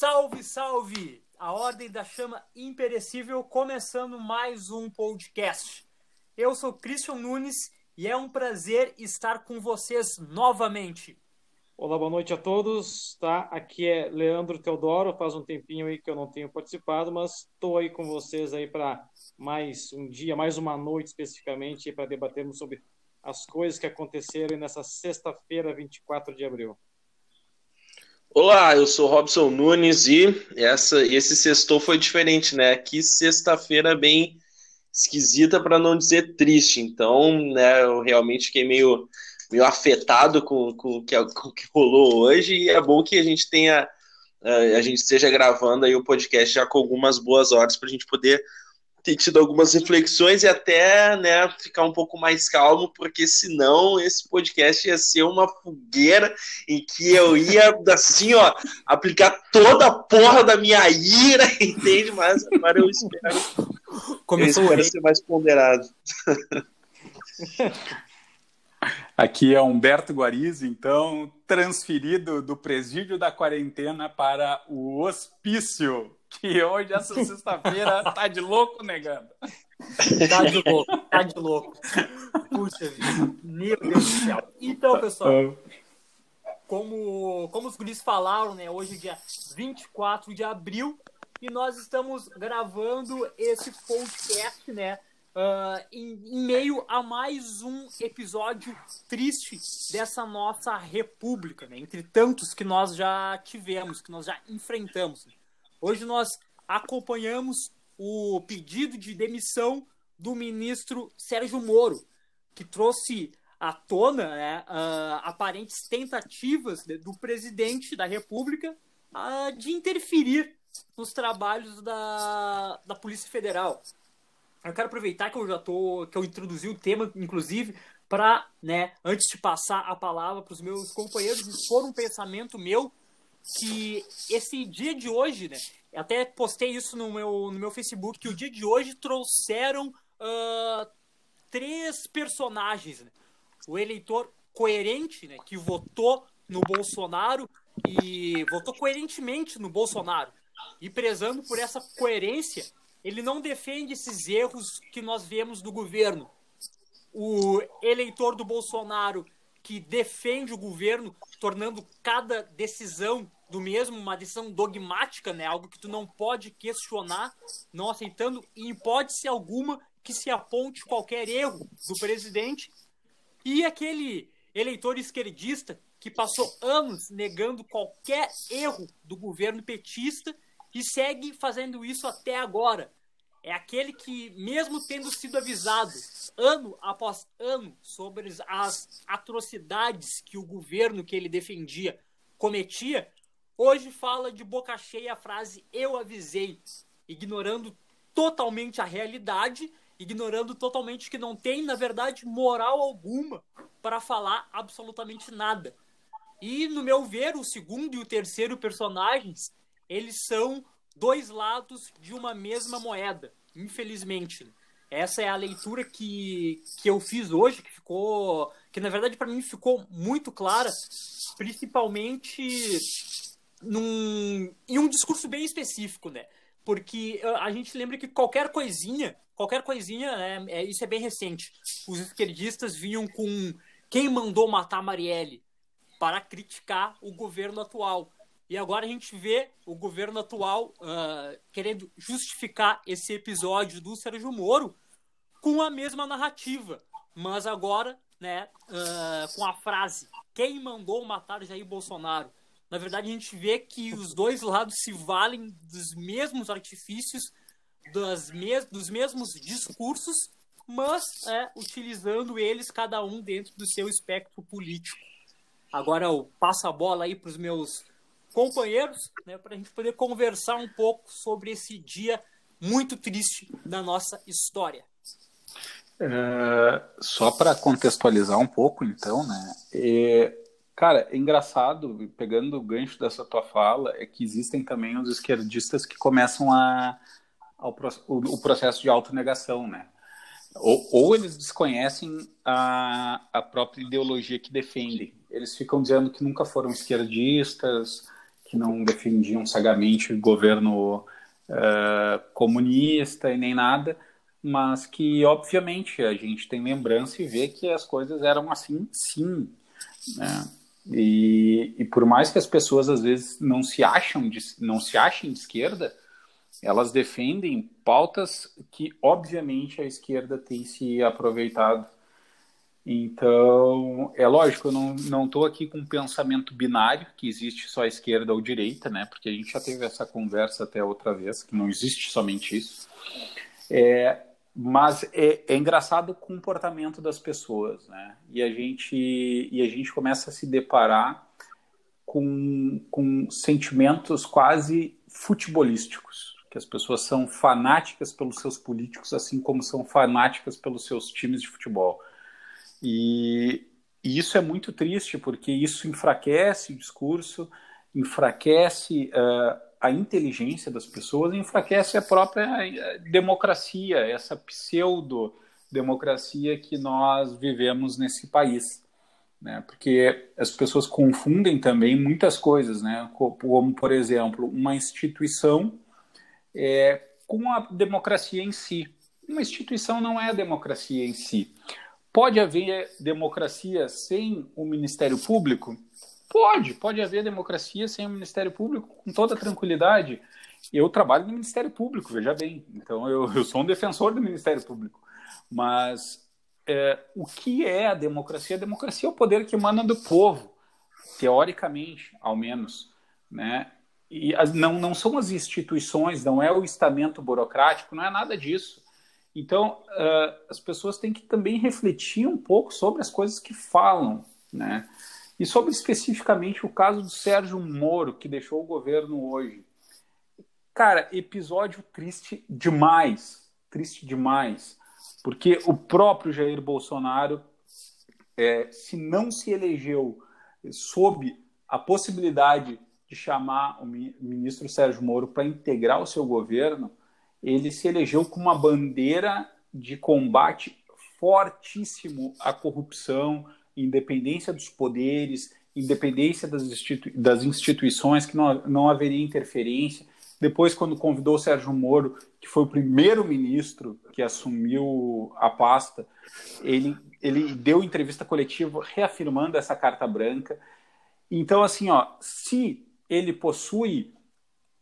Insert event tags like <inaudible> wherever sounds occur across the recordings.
Salve, salve! A Ordem da Chama Imperecível começando mais um podcast. Eu sou Christian Nunes e é um prazer estar com vocês novamente. Olá, boa noite a todos. Tá? Aqui é Leandro Teodoro. Faz um tempinho aí que eu não tenho participado, mas estou aí com vocês aí para mais um dia, mais uma noite especificamente, para debatermos sobre as coisas que aconteceram nessa sexta-feira, 24 de abril. Olá, eu sou Robson Nunes e essa, esse sextou foi diferente, né? Que sexta-feira bem esquisita para não dizer triste. Então, né, eu realmente fiquei meio, meio afetado com, com, que, com o que rolou hoje e é bom que a gente tenha a gente esteja gravando aí o podcast já com algumas boas horas para a gente poder ter tido algumas reflexões e até né, ficar um pouco mais calmo, porque senão esse podcast ia ser uma fogueira em que eu ia, assim, ó, aplicar toda a porra da minha ira, <laughs> entende? Mas agora eu espero, Começou eu espero ser mais ponderado. <laughs> Aqui é Humberto Guariz, então, transferido do presídio da quarentena para o hospício que hoje, essa sexta-feira, tá de louco, negando. Tá de louco, tá de louco. Puxa vida, meu Deus do céu. Então, pessoal, como, como os guris falaram, né, hoje é dia 24 de abril, e nós estamos gravando esse podcast, né, uh, em, em meio a mais um episódio triste dessa nossa república, né, entre tantos que nós já tivemos, que nós já enfrentamos. Né. Hoje nós acompanhamos o pedido de demissão do ministro Sérgio Moro, que trouxe à tona né, uh, aparentes tentativas do presidente da República uh, de interferir nos trabalhos da, da Polícia Federal. Eu quero aproveitar que eu já tô, que eu introduzi o tema, inclusive, para, né, antes de passar a palavra para os meus companheiros, expor um pensamento meu que esse dia de hoje, né? Até postei isso no meu, no meu Facebook, que o dia de hoje trouxeram uh, três personagens. Né? O eleitor coerente, né, que votou no Bolsonaro e votou coerentemente no Bolsonaro. E prezando por essa coerência, ele não defende esses erros que nós vemos do governo. O eleitor do Bolsonaro que defende o governo, tornando cada decisão do mesmo uma decisão dogmática, né? Algo que tu não pode questionar, não aceitando em hipótese alguma que se aponte qualquer erro do presidente. E aquele eleitor esquerdista que passou anos negando qualquer erro do governo petista e segue fazendo isso até agora, é aquele que, mesmo tendo sido avisado ano após ano sobre as atrocidades que o governo que ele defendia cometia, hoje fala de boca cheia a frase eu avisei, ignorando totalmente a realidade, ignorando totalmente que não tem, na verdade, moral alguma para falar absolutamente nada. E, no meu ver, o segundo e o terceiro personagens, eles são dois lados de uma mesma moeda, infelizmente. Essa é a leitura que, que eu fiz hoje, que ficou. que na verdade para mim ficou muito clara, principalmente num, em um discurso bem específico, né? Porque a gente lembra que qualquer coisinha, qualquer coisinha, né, é, isso é bem recente. Os esquerdistas vinham com quem mandou matar Marielle para criticar o governo atual. E agora a gente vê o governo atual uh, querendo justificar esse episódio do Sérgio Moro com a mesma narrativa, mas agora, né, uh, com a frase: quem mandou matar Jair Bolsonaro? Na verdade, a gente vê que os dois lados se valem dos mesmos artifícios, das mes dos mesmos discursos, mas é, utilizando eles cada um dentro do seu espectro político. Agora eu passo a bola aí para os meus companheiros, né, para a gente poder conversar um pouco sobre esse dia muito triste da nossa história. É, só para contextualizar um pouco, então, né? É, cara, é engraçado, pegando o gancho dessa tua fala, é que existem também os esquerdistas que começam a, ao, o, o processo de autonegação, né? Ou, ou, eles desconhecem a, a própria ideologia que defendem. Eles ficam dizendo que nunca foram esquerdistas, que não defendiam cegamente o governo uh, comunista e nem nada, mas que, obviamente, a gente tem lembrança e vê que as coisas eram assim, sim. Né? E, e por mais que as pessoas às vezes não se acham de, não se achem de esquerda, elas defendem pautas que obviamente a esquerda tem se aproveitado. Então, é lógico, eu não estou aqui com um pensamento binário que existe só esquerda ou direita, né? Porque a gente já teve essa conversa até outra vez que não existe somente isso. É, mas é, é, engraçado o comportamento das pessoas, né? E a gente e a gente começa a se deparar com, com sentimentos quase futebolísticos, que as pessoas são fanáticas pelos seus políticos, assim como são fanáticas pelos seus times de futebol. E, e isso é muito triste, porque isso enfraquece o discurso, enfraquece uh, a inteligência das pessoas enfraquece a própria eh, democracia, essa pseudo-democracia que nós vivemos nesse país. Né? Porque as pessoas confundem também muitas coisas, né? como, por exemplo, uma instituição é, com a democracia em si. Uma instituição não é a democracia em si. Pode haver democracia sem o Ministério Público? Pode, pode haver democracia sem o Ministério Público com toda tranquilidade. Eu trabalho no Ministério Público, veja bem. Então eu, eu sou um defensor do Ministério Público. Mas é, o que é a democracia? A democracia é o poder que emana do povo, teoricamente, ao menos, né? E as, não, não são as instituições, não é o estamento burocrático, não é nada disso. Então, uh, as pessoas têm que também refletir um pouco sobre as coisas que falam, né? E sobre especificamente o caso do Sérgio Moro, que deixou o governo hoje. Cara, episódio triste demais. Triste demais. Porque o próprio Jair Bolsonaro, é, se não se elegeu sob a possibilidade de chamar o ministro Sérgio Moro para integrar o seu governo, ele se elegeu com uma bandeira de combate fortíssimo à corrupção, independência dos poderes, independência das, das instituições, que não, não haveria interferência. Depois, quando convidou o Sérgio Moro, que foi o primeiro ministro que assumiu a pasta, ele, ele deu entrevista coletiva reafirmando essa carta branca. Então, assim, ó, se ele possui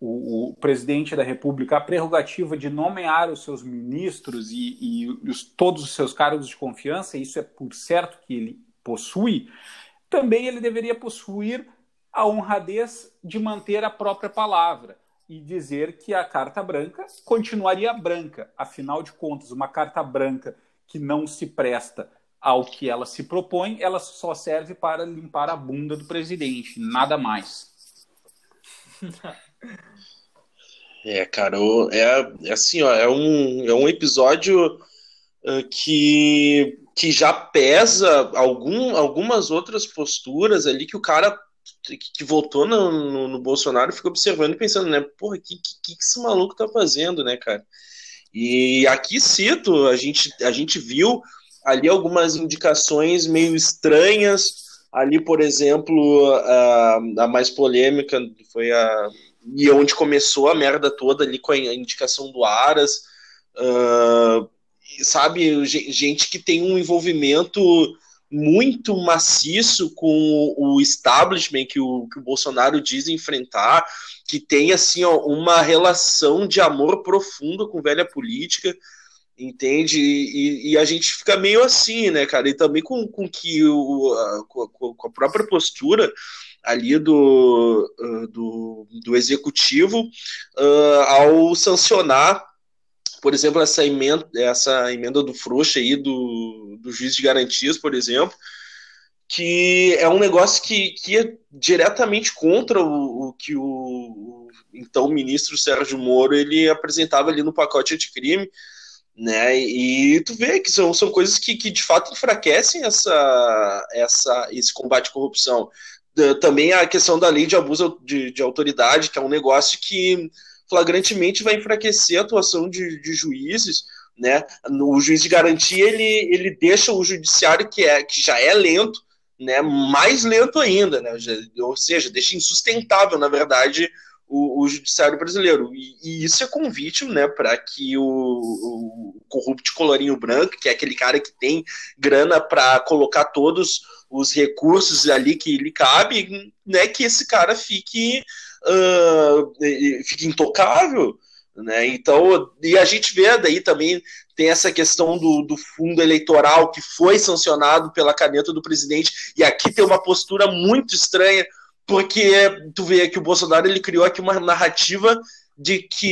o, o, presidente da República a prerrogativa de nomear os seus ministros e, e os, todos os seus cargos de confiança, isso é por certo que ele possui, também ele deveria possuir a honradez de manter a própria palavra e dizer que a carta branca continuaria branca. Afinal de contas, uma carta branca que não se presta ao que ela se propõe, ela só serve para limpar a bunda do presidente, nada mais. <laughs> É, cara, é, é assim, ó, é um, é um episódio uh, que que já pesa algum, algumas outras posturas ali que o cara que, votou no, no, no, Bolsonaro fica observando e pensando, né? Porra, o que, que, que esse maluco tá fazendo, né, cara? E aqui cito, a gente, a gente viu ali algumas indicações meio estranhas. Ali, por exemplo, a, a mais polêmica foi a. E onde começou a merda toda ali com a indicação do Aras. Uh, sabe, gente que tem um envolvimento muito maciço com o establishment que o, que o Bolsonaro diz enfrentar, que tem assim ó, uma relação de amor profundo com velha política, entende? E, e, a gente fica meio assim, né, cara? E também com, com que o, a, com a própria postura ali do, do, do executivo uh, ao sancionar por exemplo, essa emenda, essa emenda do Frouxa aí, do, do juiz de garantias, por exemplo, que é um negócio que, que é diretamente contra o, o que o, o, então ministro Sérgio Moro ele apresentava ali no pacote anticrime, né? E tu vê que são, são coisas que, que de fato enfraquecem essa, essa, esse combate à corrupção. Também a questão da lei de abuso de, de autoridade, que é um negócio que flagrantemente vai enfraquecer a atuação de, de juízes, né? O juiz de garantia ele, ele deixa o judiciário que é que já é lento, né, mais lento ainda, né? ou seja, deixa insustentável, na verdade, o, o judiciário brasileiro. E, e, isso é convite né, para que o, o corrupto colorinho branco, que é aquele cara que tem grana para colocar todos os recursos ali que lhe cabe, né, que esse cara fique, uh, fique intocável. Né? Então, e a gente vê daí também tem essa questão do, do, fundo eleitoral que foi sancionado pela caneta do presidente, e aqui tem uma postura muito estranha, porque tu vê que o Bolsonaro ele criou aqui uma narrativa de que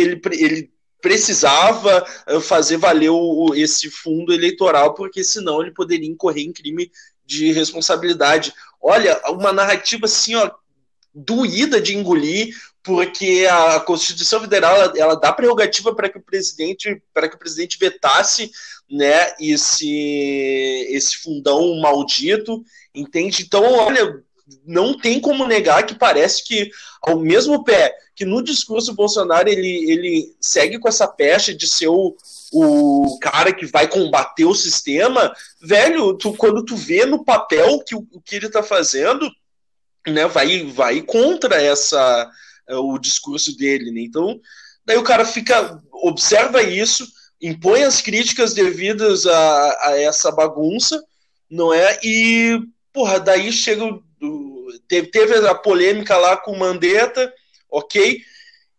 ele, ele precisava eh, fazer valer o, esse fundo eleitoral, porque senão ele poderia incorrer em crime de responsabilidade. Olha, uma narrativa assim, ó, doída de engolir, porque a Constituição Federal ela, ela dá prerrogativa para que o presidente para que o presidente vetasse né esse esse fundão maldito entende então olha não tem como negar que parece que, ao mesmo pé que no discurso Bolsonaro ele, ele segue com essa pecha de ser o, o cara que vai combater o sistema, velho, tu, quando tu vê no papel que o, que ele está fazendo, né, vai, vai contra essa é, o discurso dele, né? Então, daí o cara fica, observa isso, impõe as críticas devidas a, a essa bagunça, não é? E, porra, daí chega teve, teve a polêmica lá com o Mandetta, ok?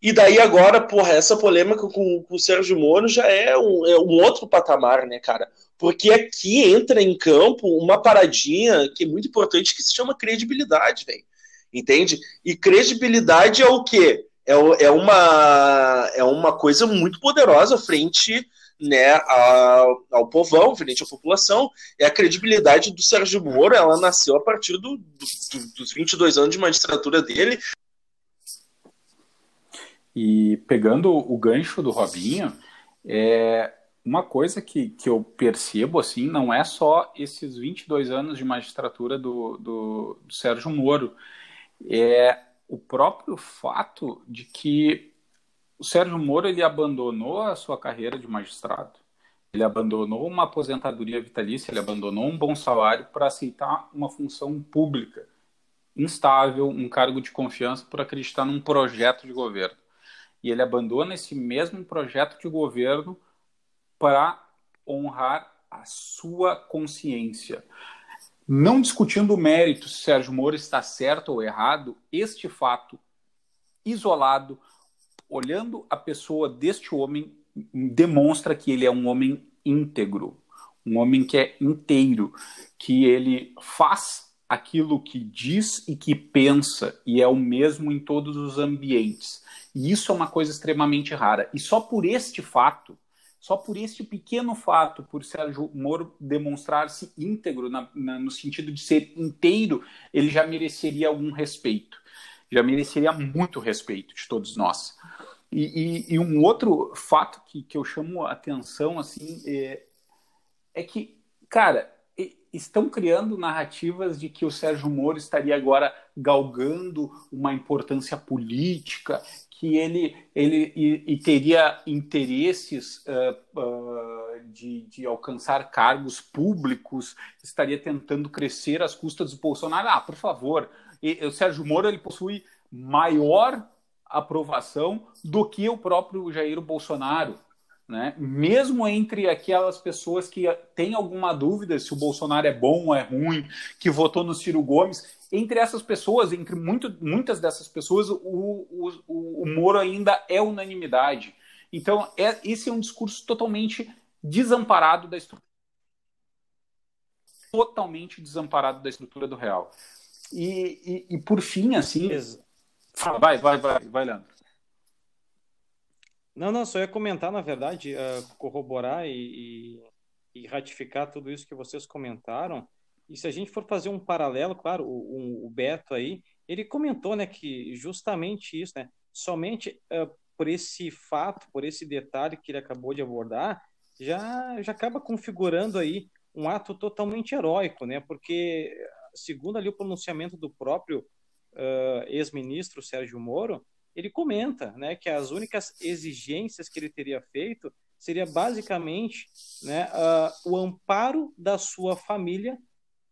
E daí agora, porra, essa polêmica com, com o Sérgio Moro já é um, é um outro patamar, né, cara? Porque aqui entra em campo uma paradinha que é muito importante que se chama credibilidade, velho. Entende? E credibilidade é o quê? É, é, uma, é uma coisa muito poderosa frente né, ao, ao povão, frente à população, é a credibilidade do Sérgio Moro, ela nasceu a partir do, do, dos 22 anos de magistratura dele. E pegando o gancho do Robinho, é, uma coisa que, que eu percebo, assim, não é só esses 22 anos de magistratura do, do, do Sérgio Moro, é o próprio fato de que o Sérgio Moro ele abandonou a sua carreira de magistrado. Ele abandonou uma aposentadoria vitalícia, ele abandonou um bom salário para aceitar uma função pública instável, um cargo de confiança por acreditar num projeto de governo. E ele abandona esse mesmo projeto de governo para honrar a sua consciência. Não discutindo o mérito se Sérgio Moro está certo ou errado, este fato isolado olhando a pessoa deste homem, demonstra que ele é um homem íntegro, um homem que é inteiro, que ele faz aquilo que diz e que pensa, e é o mesmo em todos os ambientes. E isso é uma coisa extremamente rara. E só por este fato, só por este pequeno fato, por Sérgio Moro demonstrar-se íntegro, na, na, no sentido de ser inteiro, ele já mereceria algum respeito. Já mereceria muito respeito de todos nós. E, e, e, um outro fato que, que eu chamo a atenção assim é, é que, cara, estão criando narrativas de que o Sérgio Moro estaria agora galgando uma importância política, que ele, ele e, e teria interesses uh, uh, de, de, alcançar cargos públicos, estaria tentando crescer às custas do Bolsonaro. Ah, por favor, e, o Sérgio Moro ele possui maior aprovação do que o próprio Jair Bolsonaro. Né? Mesmo entre aquelas pessoas que têm alguma dúvida se o Bolsonaro é bom ou é ruim, que votou no Ciro Gomes, entre essas pessoas, entre muito, muitas dessas pessoas, o, o, o Moro ainda é unanimidade. Então, é, esse é um discurso totalmente desamparado da estrutura. Totalmente desamparado da estrutura do real. E, e, e por fim, assim, vai, vai, vai, vai, Leandro. Não, não, só ia comentar, na verdade, uh, corroborar e, e, e, ratificar tudo isso que vocês comentaram. E se a gente for fazer um paralelo, claro, o, o Beto aí, ele comentou, né, que justamente isso, né, somente uh, por esse fato, por esse detalhe que ele acabou de abordar, já, já acaba configurando aí um ato totalmente heróico, né, porque segundo ali o pronunciamento do próprio uh, ex-ministro Sérgio Moro, ele comenta né, que as únicas exigências que ele teria feito seria basicamente né, uh, o amparo da sua família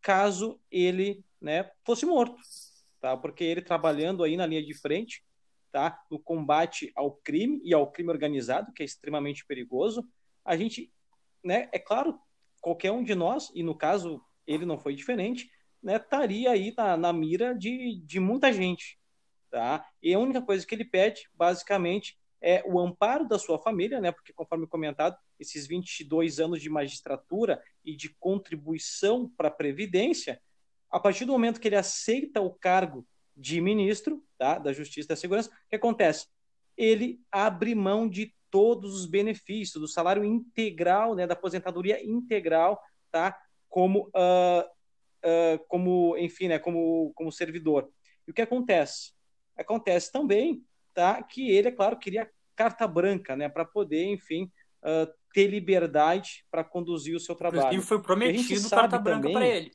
caso ele né, fosse morto, tá? Porque ele trabalhando aí na linha de frente, tá? No combate ao crime e ao crime organizado, que é extremamente perigoso, a gente, né? É claro, qualquer um de nós e no caso ele não foi diferente, né? Estaria aí na, na mira de, de muita gente, tá? E a única coisa que ele pede, basicamente, é o amparo da sua família, né? Porque conforme comentado, esses 22 anos de magistratura e de contribuição para a previdência a partir do momento que ele aceita o cargo de ministro tá, da Justiça e da Segurança, o que acontece? Ele abre mão de todos os benefícios, do salário integral, né, da aposentadoria integral, tá, como, uh, uh, como enfim, né, como, como servidor. E o que acontece? Acontece também tá, que ele, é claro, queria carta branca né, para poder, enfim, uh, ter liberdade para conduzir o seu trabalho. E foi prometido carta branca para ele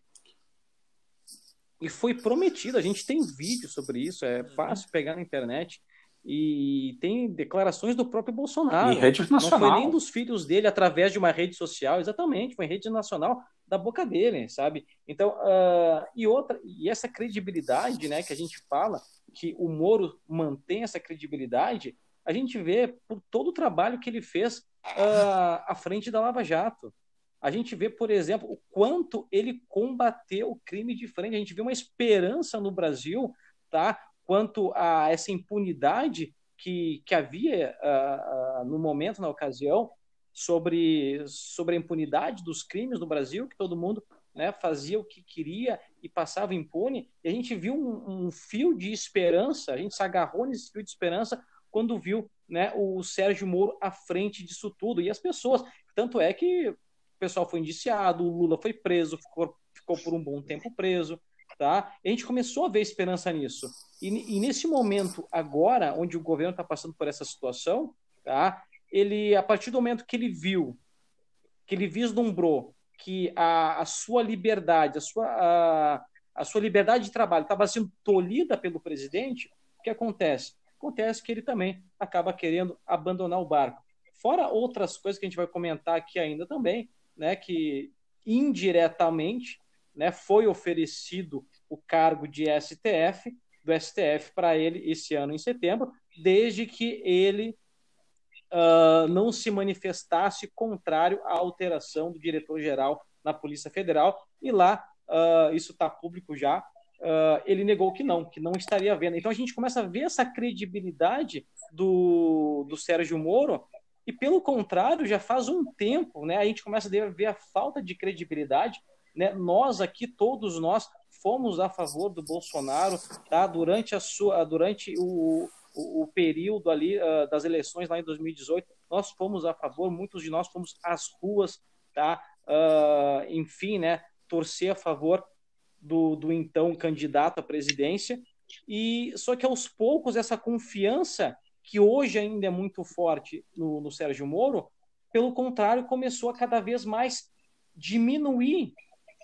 e foi prometido. A gente tem vídeo sobre isso, é uhum. fácil pegar na internet. E tem declarações do próprio Bolsonaro. E rede nacional. Não foi nem dos filhos dele através de uma rede social, exatamente, foi rede nacional da boca dele, sabe? Então, uh, e outra, e essa credibilidade, né, que a gente fala, que o Moro mantém essa credibilidade, a gente vê por todo o trabalho que ele fez uh, à frente da Lava Jato a gente vê, por exemplo, o quanto ele combateu o crime de frente. A gente vê uma esperança no Brasil, tá? Quanto a essa impunidade que, que havia uh, uh, no momento, na ocasião, sobre, sobre a impunidade dos crimes no Brasil, que todo mundo né, fazia o que queria e passava impune. E a gente viu um, um fio de esperança, a gente se agarrou nesse fio de esperança quando viu né, o Sérgio Moro à frente disso tudo. E as pessoas. Tanto é que o pessoal foi indiciado, o Lula foi preso, ficou, ficou por um bom tempo preso, tá? A gente começou a ver esperança nisso. E, e nesse momento agora, onde o governo está passando por essa situação, tá? Ele, a partir do momento que ele viu, que ele vislumbrou que a, a sua liberdade, a sua, a, a sua liberdade de trabalho estava sendo tolhida pelo presidente, o que acontece? Acontece que ele também acaba querendo abandonar o barco. Fora outras coisas que a gente vai comentar aqui ainda também, né, que indiretamente né, foi oferecido o cargo de STF, do STF para ele esse ano em setembro, desde que ele uh, não se manifestasse contrário à alteração do diretor-geral na Polícia Federal, e lá, uh, isso está público já, uh, ele negou que não, que não estaria vendo. Então a gente começa a ver essa credibilidade do, do Sérgio Moro e pelo contrário, já faz um tempo, né, a gente começa a ver a falta de credibilidade, né? Nós aqui todos nós fomos a favor do Bolsonaro, tá? Durante a sua durante o, o, o período ali uh, das eleições lá em 2018, nós fomos a favor, muitos de nós fomos às ruas, tá? Uh, enfim, né, torcer a favor do, do então candidato à presidência. E só que aos poucos essa confiança que hoje ainda é muito forte no, no Sérgio Moro, pelo contrário, começou a cada vez mais diminuir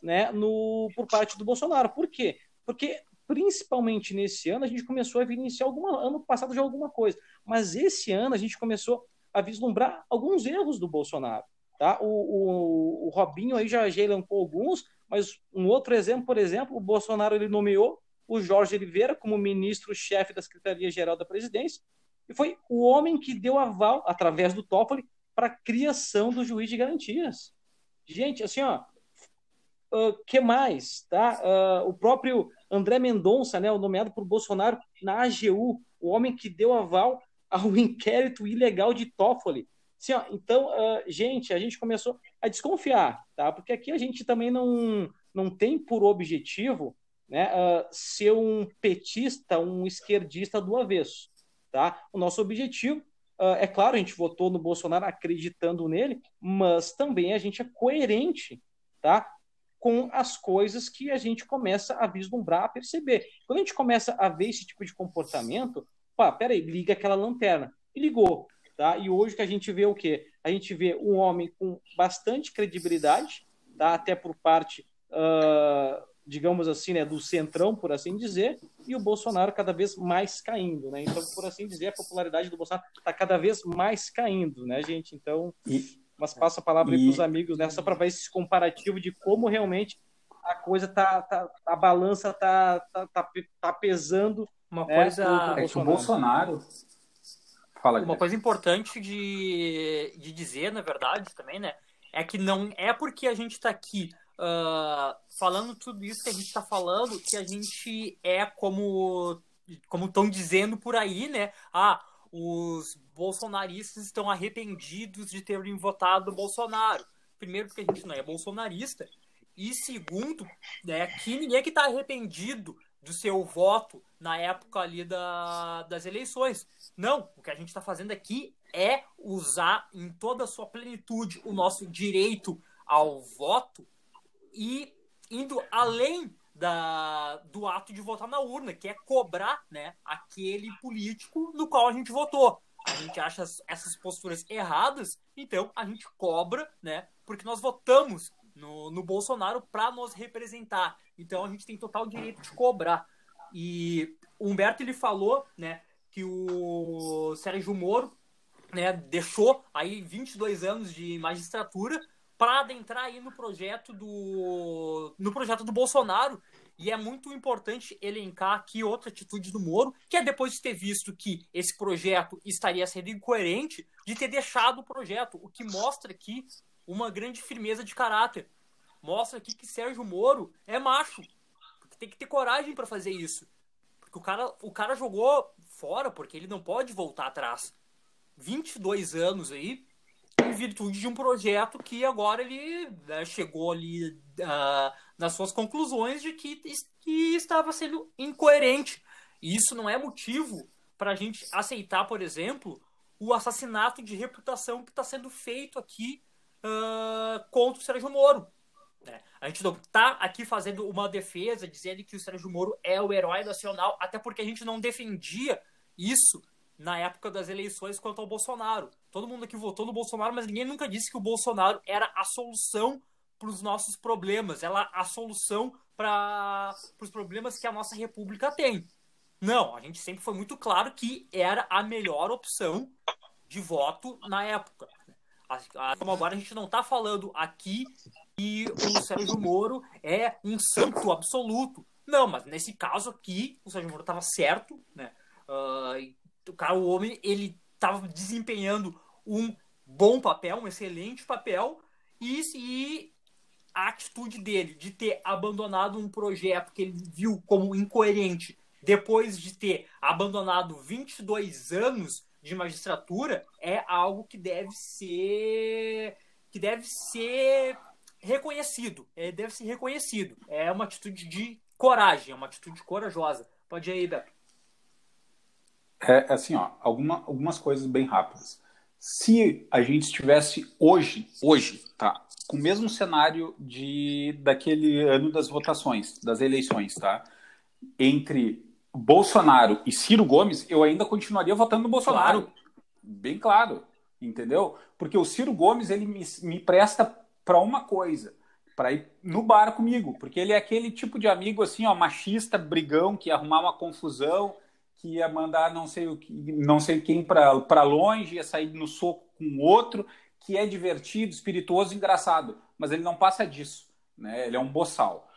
né, no, por parte do Bolsonaro. Por quê? Porque, principalmente nesse ano, a gente começou a evidenciar alguma, ano passado de alguma coisa, mas esse ano a gente começou a vislumbrar alguns erros do Bolsonaro. Tá? O, o, o Robinho aí já, já elencou alguns, mas um outro exemplo, por exemplo, o Bolsonaro ele nomeou o Jorge Oliveira como ministro-chefe da Secretaria-Geral da Presidência, e foi o homem que deu aval, através do Toffoli, para a criação do juiz de garantias. Gente, assim, ó, que mais? Tá? Uh, o próprio André Mendonça, né, o nomeado por Bolsonaro na AGU, o homem que deu aval <laughs> ao inquérito ilegal de Toffoli. Assim, ó, então, uh, gente, a gente começou a desconfiar, tá? Porque aqui a gente também não, não tem por objetivo né, uh, ser um petista, um esquerdista do avesso. Tá? O nosso objetivo, uh, é claro, a gente votou no Bolsonaro acreditando nele, mas também a gente é coerente tá? Com as coisas que a gente começa a vislumbrar, a perceber. Quando a gente começa a ver esse tipo de comportamento, pá, peraí, liga aquela lanterna. E ligou. Tá? E hoje que a gente vê o quê? A gente vê um homem com bastante credibilidade, tá? até por parte uh, digamos assim, né, do centrão, por assim dizer, e o Bolsonaro cada vez mais caindo, né? Então, por assim dizer, a popularidade do Bolsonaro está cada vez mais caindo, né, gente? Então, e, mas passa a palavra para os amigos, né, só para ver esse comparativo de como realmente a coisa tá, tá a balança tá, tá, tá, tá pesando. Uma né, coisa. É que o Bolsonaro. Fala, Uma coisa importante de, de dizer, na verdade, também, né? É que não é porque a gente está aqui uh, falando tudo isso que a gente está falando que a gente é como como estão dizendo por aí, né? Ah, os bolsonaristas estão arrependidos de terem votado Bolsonaro. Primeiro, porque a gente não é bolsonarista. E segundo, né, que ninguém é que está arrependido do seu voto na época ali da, das eleições. Não, o que a gente está fazendo aqui é usar em toda a sua plenitude o nosso direito ao voto e indo além da, do ato de votar na urna, que é cobrar né, aquele político no qual a gente votou. A gente acha essas posturas erradas, então a gente cobra, né? Porque nós votamos no, no Bolsonaro para nos representar. Então a gente tem total direito de cobrar. E o Humberto ele falou, né, que o Sérgio Moro, né, deixou aí 22 anos de magistratura para adentrar aí no projeto do no projeto do Bolsonaro e é muito importante elencar aqui outra atitude do Moro, que é depois de ter visto que esse projeto estaria sendo incoerente, de ter deixado o projeto, o que mostra aqui uma grande firmeza de caráter. Mostra aqui que Sérgio Moro é macho, tem que ter coragem para fazer isso. Porque o cara, o cara jogou fora, porque ele não pode voltar atrás. 22 anos aí, em virtude de um projeto que agora ele né, chegou ali uh, nas suas conclusões de que, que estava sendo incoerente. E isso não é motivo para a gente aceitar, por exemplo, o assassinato de reputação que está sendo feito aqui uh, contra o Sérgio Moro. Né? A gente não está aqui fazendo uma defesa dizendo que o Sérgio Moro é o herói nacional, até porque a gente não defendia isso na época das eleições quanto ao Bolsonaro. Todo mundo aqui votou no Bolsonaro, mas ninguém nunca disse que o Bolsonaro era a solução para os nossos problemas, ela a solução para os problemas que a nossa república tem. Não, a gente sempre foi muito claro que era a melhor opção de voto na época. Como agora a gente não está falando aqui que o Sérgio Moro é um santo absoluto. Não, mas nesse caso aqui, o Sérgio Moro estava certo, né? Uh, o cara, o homem, ele estava desempenhando um bom papel, um excelente papel, e, e a atitude dele de ter abandonado um projeto que ele viu como incoerente depois de ter abandonado 22 anos de magistratura é algo que deve ser que deve ser reconhecido, é, deve ser reconhecido. É uma atitude de coragem, é uma atitude corajosa. Pode ir aí, Beto. É assim, ó, alguma, algumas coisas bem rápidas. Se a gente estivesse hoje, hoje, tá, com o mesmo cenário de daquele ano das votações, das eleições, tá, entre Bolsonaro e Ciro Gomes, eu ainda continuaria votando no Bolsonaro. Claro. Bem claro, entendeu? Porque o Ciro Gomes ele me, me presta para uma coisa, para ir no bar comigo, porque ele é aquele tipo de amigo assim, ó, machista, brigão, que ia arrumar uma confusão, que ia mandar não sei o que, não sei quem para longe, ia sair no soco com outro, que é divertido, espirituoso, engraçado, mas ele não passa disso, né? Ele é um boçal.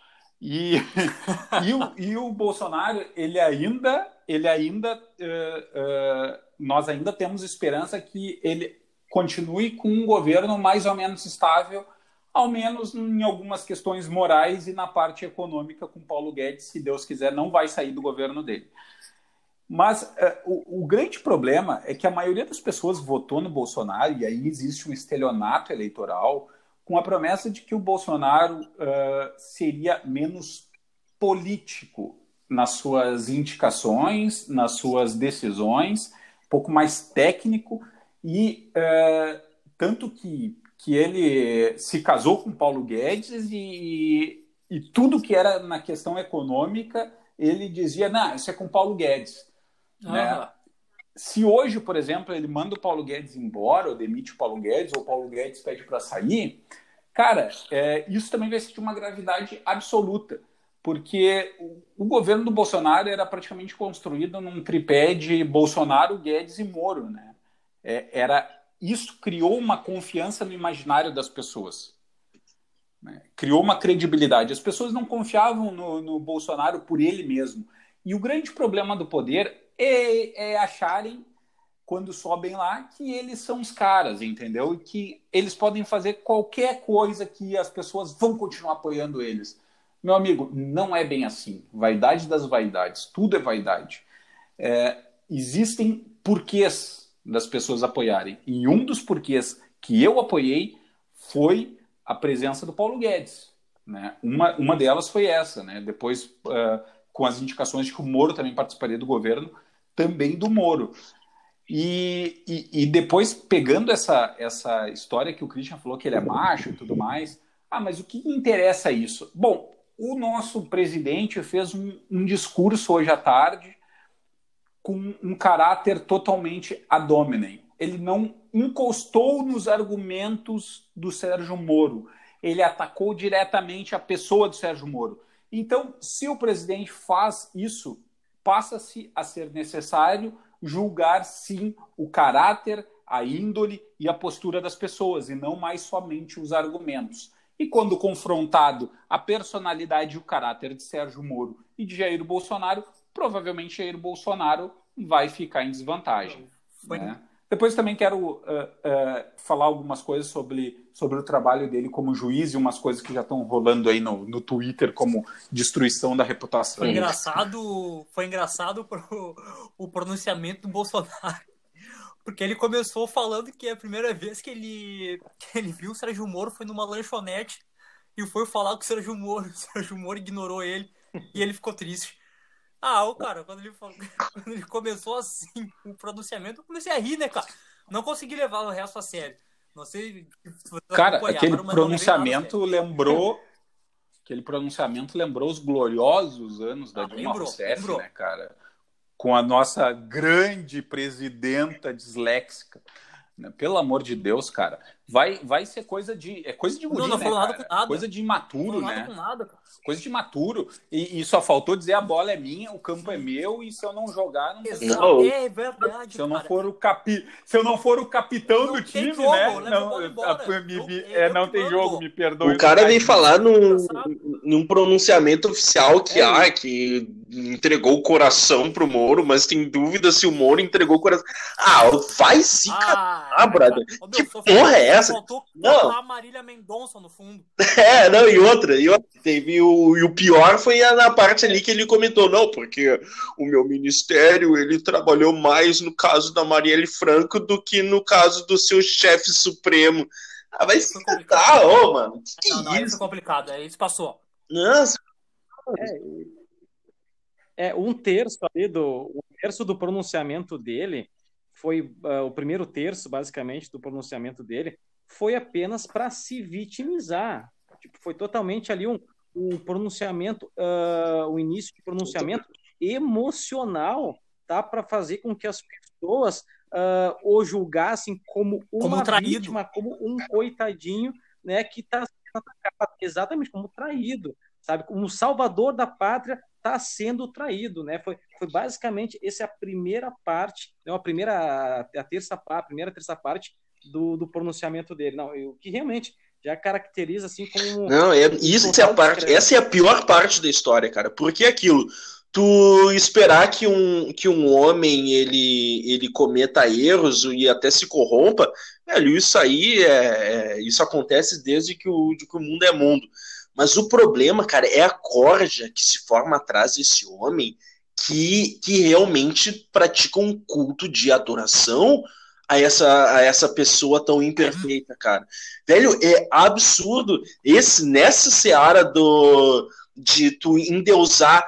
E, <laughs> e, o, e o Bolsonaro, ele ainda, ele ainda, uh, uh, nós ainda temos esperança que ele continue com um governo mais ou menos estável, ao menos em algumas questões morais e na parte econômica com Paulo Guedes, se Deus quiser, não vai sair do governo dele. Mas uh, o, o, grande problema é que a maioria das pessoas votou no Bolsonaro, e aí existe um estelionato eleitoral, com a promessa de que o Bolsonaro uh, seria menos político nas suas indicações, nas suas decisões, um pouco mais técnico, e uh, tanto que, que ele se casou com Paulo Guedes e, e tudo que era na questão econômica ele dizia, não, isso é com Paulo Guedes. Né? Se hoje, por exemplo, ele manda o Paulo Guedes embora, ou demite o Paulo Guedes, ou o Paulo Guedes pede para sair, cara, é, isso também vai ser de uma gravidade absoluta, porque o, o, governo do Bolsonaro era praticamente construído num tripé de Bolsonaro, Guedes e Moro, né? É, era isso criou uma confiança no imaginário das pessoas. Né? Criou uma credibilidade. As pessoas não confiavam no, no, Bolsonaro por ele mesmo. E o grande problema do poder é, é acharem, quando sobem lá, que eles são os caras, entendeu? E que eles podem fazer qualquer coisa que as pessoas vão continuar apoiando eles. Meu amigo, não é bem assim. Vaidade das vaidades, tudo é vaidade. É, existem porquês das pessoas apoiarem. E um dos porquês que eu apoiei foi a presença do Paulo Guedes. Né? Uma, uma delas foi essa. Né? Depois, uh, com as indicações de que o Moro também participaria do governo, também do Moro. E, e, e, depois, pegando essa, essa história que o Christian falou que ele é macho e tudo mais, ah, mas o que interessa isso? Bom, o nosso presidente fez um, um discurso hoje à tarde com um caráter totalmente ad hominem. Ele não encostou nos argumentos do Sérgio Moro. Ele atacou diretamente a pessoa do Sérgio Moro. Então, se o presidente faz isso, passa-se a ser necessário julgar sim o caráter, a índole e a postura das pessoas, e não mais somente os argumentos. E quando confrontado a personalidade e o caráter de Sérgio Moro e de Jair Bolsonaro, provavelmente Jair Bolsonaro vai ficar em desvantagem. Foi, né? Depois também quero uh, uh, falar algumas coisas sobre, sobre o trabalho dele como juiz e umas coisas que já estão rolando aí no, no Twitter como destruição da reputação. Foi engraçado, foi engraçado pro, <laughs> o pronunciamento do Bolsonaro. <laughs> Porque ele começou falando que a primeira vez que ele, que ele viu o Sérgio Moro foi numa lanchonete e foi falar com o Sérgio Moro. <laughs> O Sérgio Moro ignorou ele e ele ficou triste. Ah, o cara, quando ele, falou, <laughs> quando ele começou assim, o pronunciamento, eu comecei a rir, né, cara? Não consegui levar o resto a sério. Não sei. Cara, aquele pronunciamento lembrou. Aquele pronunciamento lembrou os gloriosos anos da ah, Dilma lembrou, Rousseff, lembrou. né, cara? Com a nossa grande presidenta disléxica. Né? Pelo amor de Deus, cara. Vai, vai ser coisa de. É coisa de guri, não, não né, nada com nada. Coisa de imaturo, não né? Nada, coisa de imaturo. E, e, só faltou dizer a bola é minha, o campo é meu, e se eu não jogar, não, não. É verdade. Se eu não for o capi... se eu não for o capitão não do time, jogo, né? Não, a, me, me, é, não tem jogo, me perdoe. O cara vem falar num, num pronunciamento oficial que, é. ah, que entregou o coração pro Moro, mas tem dúvida se o Moro entregou o coração. Ah, vai se ah, catar, brother. que porra é essa? Não. a Marília Mendonça no fundo. <laughs> É, não, e outra, e outra teve o, e o pior foi na parte ali que ele comentou, não, porque o meu ministério, ele trabalhou mais no caso da Marielle Franco do que no caso do seu chefe supremo. Ah, vai se catar, ô, mano. Que não, não, isso? foi complicado, aí isso passou. Nossa. É, é, um terço ali do, um terço do pronunciamento dele foi uh, o primeiro terço, basicamente, do pronunciamento dele, foi apenas para se vitimizar. Tipo, foi totalmente ali um, um pronunciamento, uh, o início de pronunciamento emocional, tá? Para fazer com que as pessoas uh, o julgassem como uma como vítima, como um coitadinho, né? Que está sendo atacado exatamente como traído, sabe? Como salvador da pátria está sendo traído, né? Foi, foi basicamente essa é a primeira parte, né? a primeira, a terça parte, a primeira terça parte do, do pronunciamento dele. Não, o que realmente já caracteriza assim como Não, é isso é a parte, essa é a pior parte da história, cara. Porque aquilo, tu esperar que um, que um homem ele, ele cometa erros e até se corrompa, velho, isso aí é, é isso acontece desde que o, de que o mundo é mundo. Mas o problema, cara, é a corja que se forma atrás desse homem que, que realmente pratica um culto de adoração a essa, a essa pessoa tão imperfeita, cara. Velho, é absurdo esse nessa seara do de tu endeusar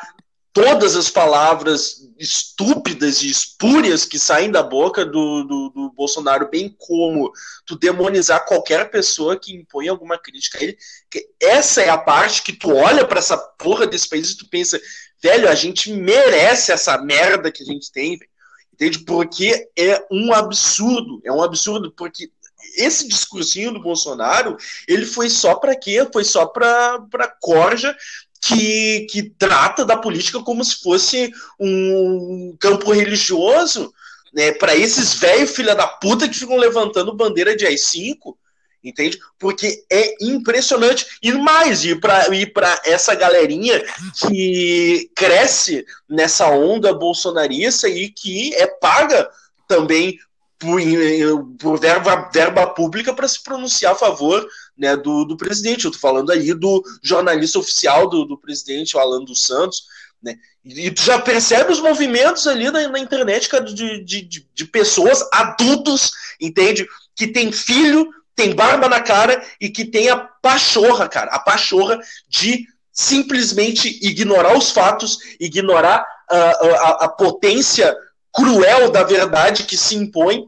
todas as palavras estúpidas e espúrias que saem da boca do, do, do, Bolsonaro, bem como tu demonizar qualquer pessoa que impõe alguma crítica a ele. Essa é a parte que tu olha para essa porra desse país e tu pensa, velho, a gente merece essa merda que a gente tem, entende? Porque é um absurdo, é um absurdo, porque esse discursinho do Bolsonaro, ele foi só para quê? Foi só para corja que, que trata da política como se fosse um campo religioso, né, para esses velhos filha da puta que ficam levantando bandeira de AI-5, entende? Porque é impressionante. E mais, e para e essa galerinha que cresce nessa onda bolsonarista e que é paga também por, por verba, verba pública para se pronunciar a favor né, do, do presidente. Eu estou falando aí do jornalista oficial do, do presidente, o Alan dos Santos. Né? E tu já percebe os movimentos ali na, na internet cara, de, de, de pessoas, adultos, entende? Que tem filho, tem barba na cara e que tem a pachorra, cara, a pachorra de simplesmente ignorar os fatos, ignorar a, a, a potência cruel da verdade que se impõe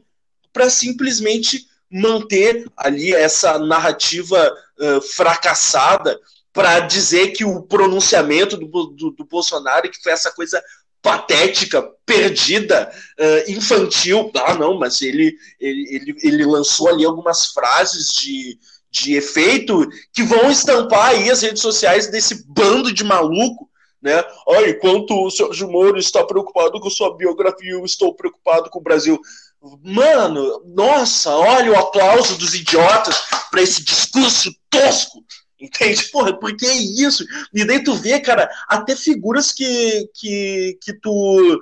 para simplesmente manter ali essa narrativa uh, fracassada para dizer que o pronunciamento do, do, do, Bolsonaro que foi essa coisa patética, perdida, uh, infantil. Ah, não, mas ele, ele, ele, ele lançou ali algumas frases de, de efeito que vão estampar aí as redes sociais desse bando de maluco né? Olha, enquanto o Sérgio Moro está preocupado com sua biografia, eu estou preocupado com o Brasil. Mano, nossa, olha o aplauso dos idiotas para esse discurso tosco. Entende? <laughs> Porra, por que isso? E daí tu vê, cara, até figuras que, que, que tu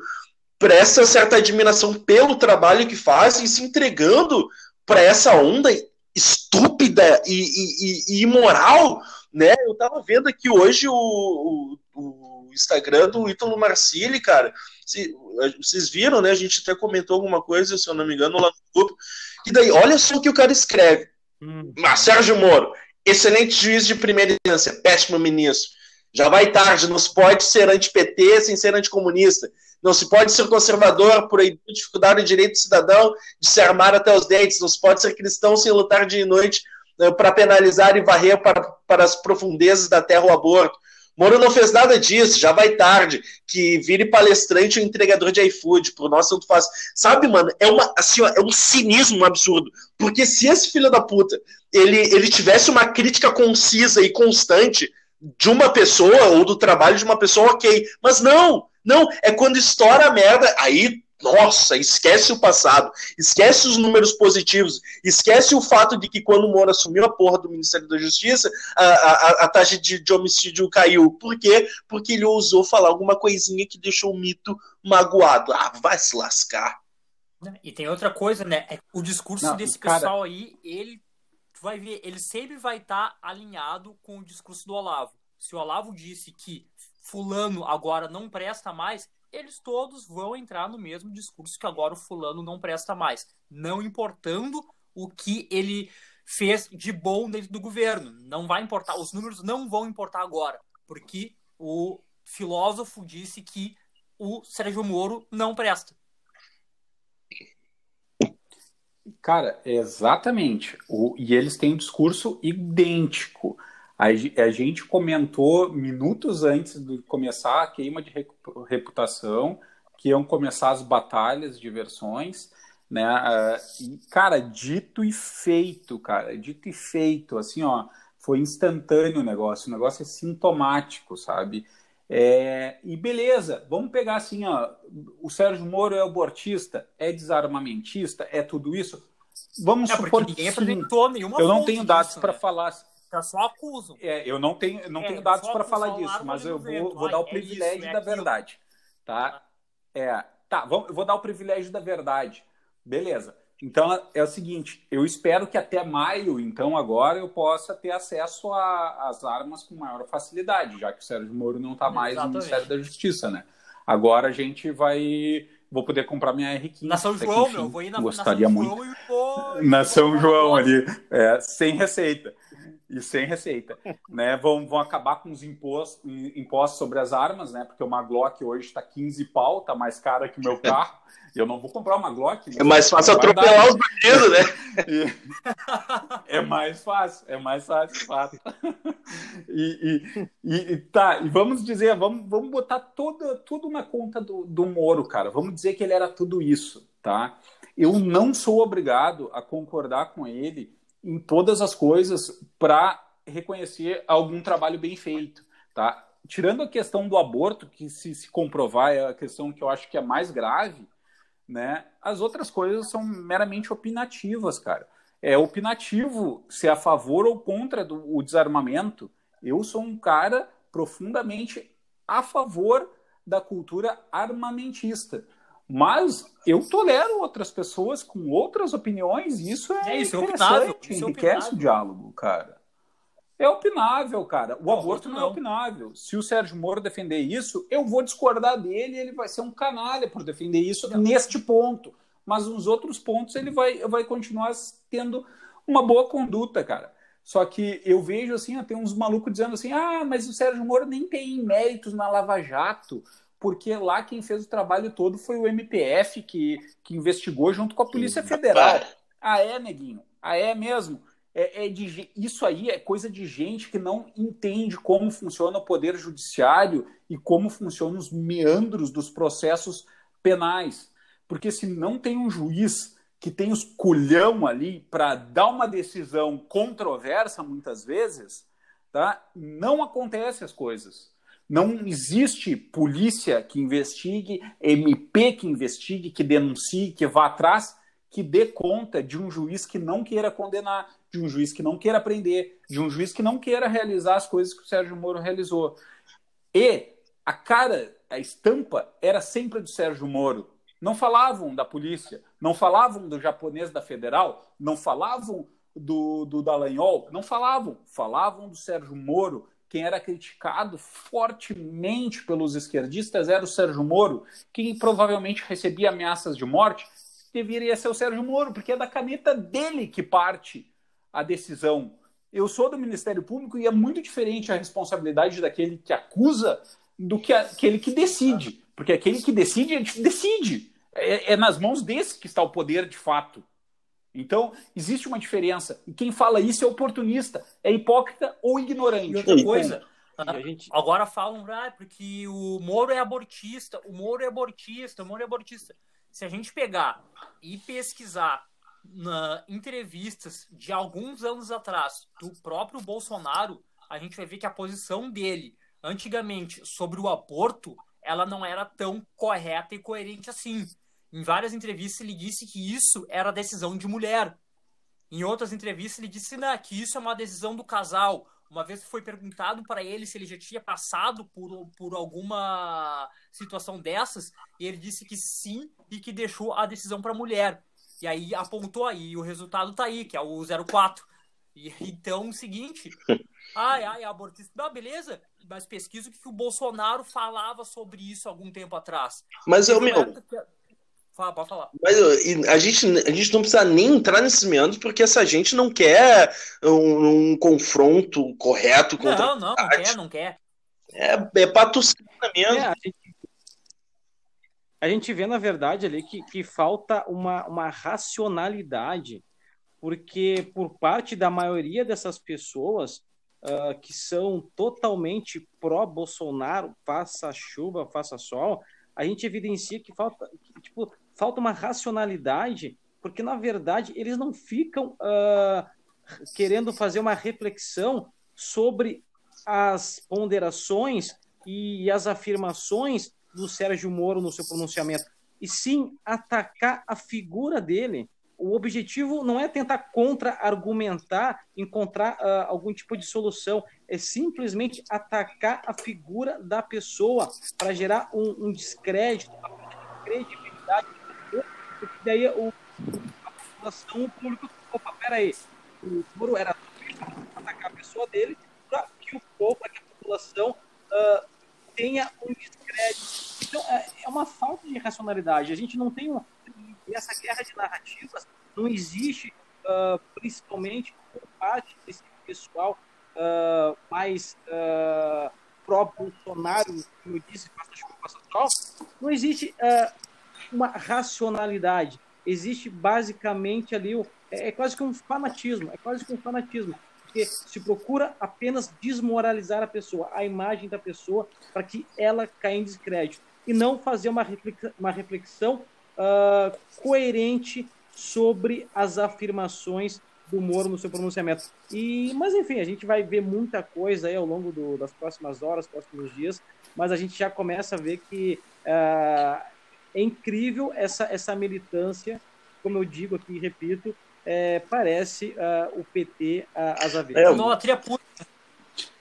presta certa admiração pelo trabalho que fazem, se entregando para essa onda estúpida e, e, e, imoral, né? Eu tava vendo aqui hoje o, o, o Instagram do Ítalo Marcilli, cara. Se, vocês viram, né? A gente até comentou alguma coisa, se eu não me engano, lá no grupo. E daí, olha só o que o cara escreve. Hum. Mas Sérgio Moro, excelente juiz de primeira instância, péssimo ministro. Já vai tarde, não se pode ser anti-PT sem ser anticomunista. Não se pode ser conservador por dificuldade do direito do cidadão de se armar até os dentes. Não se pode ser cristão sem lutar dia e noite né, para penalizar e varrer para, para as profundezas da terra o aborto. Moro não fez nada disso, já vai tarde. Que vire palestrante ou entregador de iFood, por nós tanto faz. Sabe, mano, é, uma, assim, ó, é um cinismo absurdo. Porque se esse filho da puta ele, ele tivesse uma crítica concisa e constante de uma pessoa ou do trabalho de uma pessoa, ok. Mas não, não, é quando estoura a merda, aí nossa, esquece o passado, esquece os números positivos, esquece o fato de que quando o Moro assumiu a porra do Ministério da Justiça, a, a, a taxa de, de, homicídio caiu. Por quê? Porque ele ousou falar alguma coisinha que deixou o mito magoado. Ah, vai se lascar. E tem outra coisa, né? É o discurso Não, desse cara... pessoal aí, ele vai ver, ele sempre vai estar tá alinhado com o discurso do Olavo. Se o Olavo disse que fulano agora não presta mais, eles todos vão entrar no mesmo discurso que agora o fulano não presta mais, não importando o que ele fez de bom dentro do governo. Não vai importar, os números não vão importar agora, porque o filósofo disse que o Sérgio Moro não presta. Cara, exatamente. O, e eles têm um discurso idêntico. A, a gente comentou minutos antes de começar a queima de reputação, que iam começar as batalhas de versões, né? Ah, e, cara, dito e feito, cara, dito e feito, assim, ó, foi instantâneo o negócio, o negócio é sintomático, sabe? É, e beleza, vamos pegar assim, ó, o Sérgio Moro é abortista, é desarmamentista, é tudo isso. Vamos é, supor que ninguém apresentou nenhuma Eu não tenho dados para né? falar então, só acusam. É, eu não tenho, não é, tenho dados para falar disso, mas eu vou, vou dar o é privilégio isso, é da verdade. Tá? É, tá, vamos, eu vou dar o privilégio da verdade. Beleza. Então é o seguinte, eu espero que até maio, então agora eu possa ter acesso às armas com maior facilidade, já que o Sérgio Moro não está mais Exatamente. no Ministério da Justiça, né? Agora a gente vai vou poder comprar minha R15. Na São João, que, enfim, meu, vou ir na, gostaria na São muito. João e Na São João ali, é, sem receita e sem receita, <laughs> né? Vão, vão acabar com os impostos, impostos sobre as armas, né? Porque uma Glock hoje está 15 pau, tá mais cara que o meu carro. <laughs> Eu não vou comprar uma Glock. É mais fácil atropelar os bandidos, né? <laughs> é mais fácil, é mais fácil, fato. E, e, e, tá, e vamos dizer, vamos, vamos botar toda, tudo na conta do, do Moro, cara. Vamos dizer que ele era tudo isso, tá? Eu não sou obrigado a concordar com ele em todas as coisas para reconhecer algum trabalho bem feito, tá? Tirando a questão do aborto, que se, se comprovar é a questão que eu acho que é mais grave, né? As outras coisas são meramente opinativas, cara. é opinativo se é a favor ou contra do, o desarmamento. Eu sou um cara profundamente a favor da cultura armamentista. Mas eu tolero outras pessoas com outras opiniões, e isso é, é isso, interessante, é isso enriquece o diálogo, cara. É opinável, cara. O aborto não é opinável. Se o Sérgio Moro defender isso, eu vou discordar dele e ele vai ser um canalha por defender isso não. neste ponto. Mas nos outros pontos ele vai, vai continuar tendo uma boa conduta, cara. Só que eu vejo assim, tem uns malucos dizendo assim: ah, mas o Sérgio Moro nem tem méritos na Lava Jato porque lá quem fez o trabalho todo foi o MPF que, que investigou junto com a Polícia Federal. Ah, é, neguinho? Ah, é mesmo? É, é de, isso aí é coisa de gente que não entende como funciona o poder judiciário e como funcionam os meandros dos processos penais. Porque se não tem um juiz que tem os culhão ali para dar uma decisão controversa muitas vezes, tá? não acontece as coisas. Não existe polícia que investigue, MP que investigue, que denuncie, que vá atrás, que dê conta de um juiz que não queira condenar, de um juiz que não queira prender, de um juiz que não queira realizar as coisas que o Sérgio Moro realizou. E a cara, a estampa era sempre do Sérgio Moro. Não falavam da polícia, não falavam do japonês da federal, não falavam do, do Dallagnol, não falavam, falavam do Sérgio Moro, quem era criticado fortemente pelos esquerdistas era o Sérgio Moro. Quem provavelmente recebia ameaças de morte deveria ser o Sérgio Moro, porque é da caneta dele que parte a decisão. Eu sou do Ministério Público e é muito diferente a responsabilidade daquele que acusa do que aquele que decide. Porque aquele que decide, ele decide. É, é nas mãos desse que está o poder de fato. Então, existe uma diferença. E quem fala isso é oportunista, é hipócrita ou ignorante. E outra coisa, a gente... agora falam, ah, porque o Moro é abortista, o Moro é abortista, o Moro é abortista. Se a gente pegar e pesquisar na entrevistas de alguns anos atrás do próprio Bolsonaro, a gente vai ver que a posição dele antigamente sobre o aborto, ela não era tão correta e coerente assim. Em várias entrevistas ele disse que isso era decisão de mulher. Em outras entrevistas ele disse não, que isso é uma decisão do casal. Uma vez foi perguntado para ele se ele já tinha passado por, por alguma situação dessas, e ele disse que sim e que deixou a decisão para a mulher. E aí apontou aí, o resultado tá aí, que é o 04. E, <laughs> então, o seguinte, <laughs> ai, ai, abortista, não, beleza, mas pesquisa o que, que o Bolsonaro falava sobre isso algum tempo atrás. Mas eu, meu, Fala, pode falar. Mas a gente, a gente não precisa nem entrar nesses meandros, porque essa gente não quer um, um confronto correto contra Não, não, não quer, não quer. É, é patrocínio mesmo. É, a, gente, a, gente, vê, na verdade, ali que, que falta uma, uma racionalidade, porque por parte da maioria dessas pessoas uh, que são totalmente pró-Bolsonaro, faça chuva, faça sol, a gente evidencia que falta, que, tipo, falta uma racionalidade, porque na verdade eles não ficam uh, querendo fazer uma reflexão sobre as ponderações e as afirmações do Sérgio Moro no seu pronunciamento, e sim atacar a figura dele. O objetivo não é tentar contra-argumentar, encontrar uh, algum tipo de solução, é simplesmente atacar a figura da pessoa para gerar um, um descrédito, credibilidade porque daí o, a população, o público, opa, peraí, o Moro era atacar a pessoa dele para que o povo, para que a população uh, tenha um descrédito. Então, é, é uma falta de racionalidade. A gente não tem, um, nessa guerra de narrativas, não existe, uh, principalmente por parte desse pessoal uh, mais uh, pró-Bolsonaro, como eu disse, faça sol, não existe uma racionalidade. Existe basicamente ali, o, é, é quase que um fanatismo, é quase que um fanatismo, porque se procura apenas desmoralizar a pessoa, a imagem da pessoa, para que ela caia em descrédito, e não fazer uma reflexão, uma reflexão uh, coerente sobre as afirmações do Moro no seu pronunciamento. E, mas enfim, a gente vai ver muita coisa aí ao longo do, das próximas horas, próximos dias, mas a gente já começa a ver que uh, é incrível essa, essa militância como eu digo aqui e repito, é, parece uh, o PT uh, às avessas. É, não, a tria